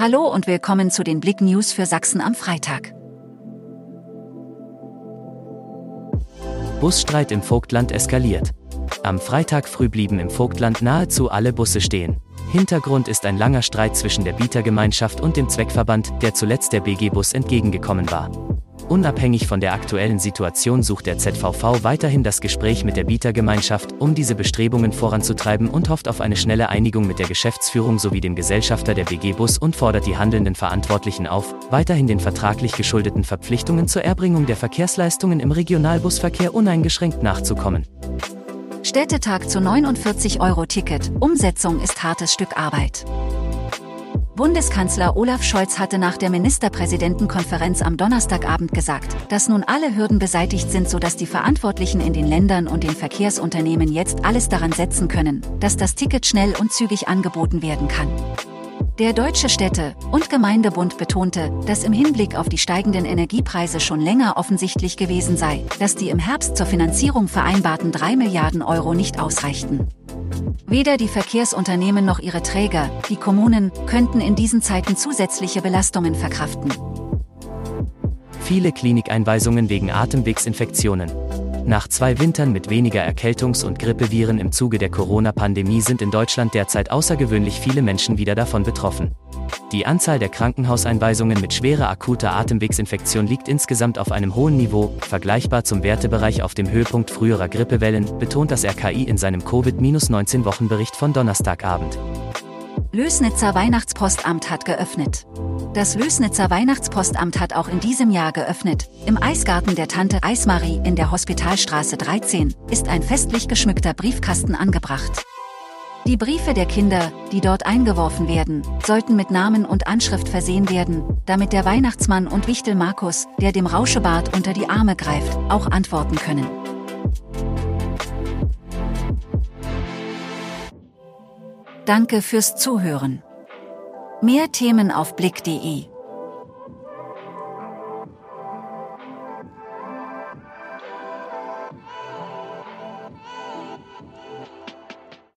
Hallo und willkommen zu den Blick News für Sachsen am Freitag. Busstreit im Vogtland eskaliert. Am Freitag früh blieben im Vogtland nahezu alle Busse stehen. Hintergrund ist ein langer Streit zwischen der Bietergemeinschaft und dem Zweckverband, der zuletzt der BG-Bus entgegengekommen war. Unabhängig von der aktuellen Situation sucht der ZVV weiterhin das Gespräch mit der Bietergemeinschaft, um diese Bestrebungen voranzutreiben und hofft auf eine schnelle Einigung mit der Geschäftsführung sowie dem Gesellschafter der BG Bus und fordert die handelnden Verantwortlichen auf, weiterhin den vertraglich geschuldeten Verpflichtungen zur Erbringung der Verkehrsleistungen im Regionalbusverkehr uneingeschränkt nachzukommen. Städtetag zu 49 Euro Ticket. Umsetzung ist hartes Stück Arbeit. Bundeskanzler Olaf Scholz hatte nach der Ministerpräsidentenkonferenz am Donnerstagabend gesagt, dass nun alle Hürden beseitigt sind, sodass die Verantwortlichen in den Ländern und den Verkehrsunternehmen jetzt alles daran setzen können, dass das Ticket schnell und zügig angeboten werden kann. Der Deutsche Städte- und Gemeindebund betonte, dass im Hinblick auf die steigenden Energiepreise schon länger offensichtlich gewesen sei, dass die im Herbst zur Finanzierung vereinbarten 3 Milliarden Euro nicht ausreichten. Weder die Verkehrsunternehmen noch ihre Träger, die Kommunen, könnten in diesen Zeiten zusätzliche Belastungen verkraften. Viele Klinikeinweisungen wegen Atemwegsinfektionen. Nach zwei Wintern mit weniger Erkältungs- und Grippeviren im Zuge der Corona-Pandemie sind in Deutschland derzeit außergewöhnlich viele Menschen wieder davon betroffen. Die Anzahl der Krankenhauseinweisungen mit schwerer akuter Atemwegsinfektion liegt insgesamt auf einem hohen Niveau, vergleichbar zum Wertebereich auf dem Höhepunkt früherer Grippewellen, betont das RKI in seinem Covid-19-Wochenbericht von Donnerstagabend. Lösnitzer Weihnachtspostamt hat geöffnet. Das Lösnitzer Weihnachtspostamt hat auch in diesem Jahr geöffnet. Im Eisgarten der Tante Eismarie in der Hospitalstraße 13 ist ein festlich geschmückter Briefkasten angebracht. Die Briefe der Kinder, die dort eingeworfen werden, sollten mit Namen und Anschrift versehen werden, damit der Weihnachtsmann und Wichtel Markus, der dem Rauschebart unter die Arme greift, auch antworten können. Danke fürs Zuhören. Mehr Themen auf blick.de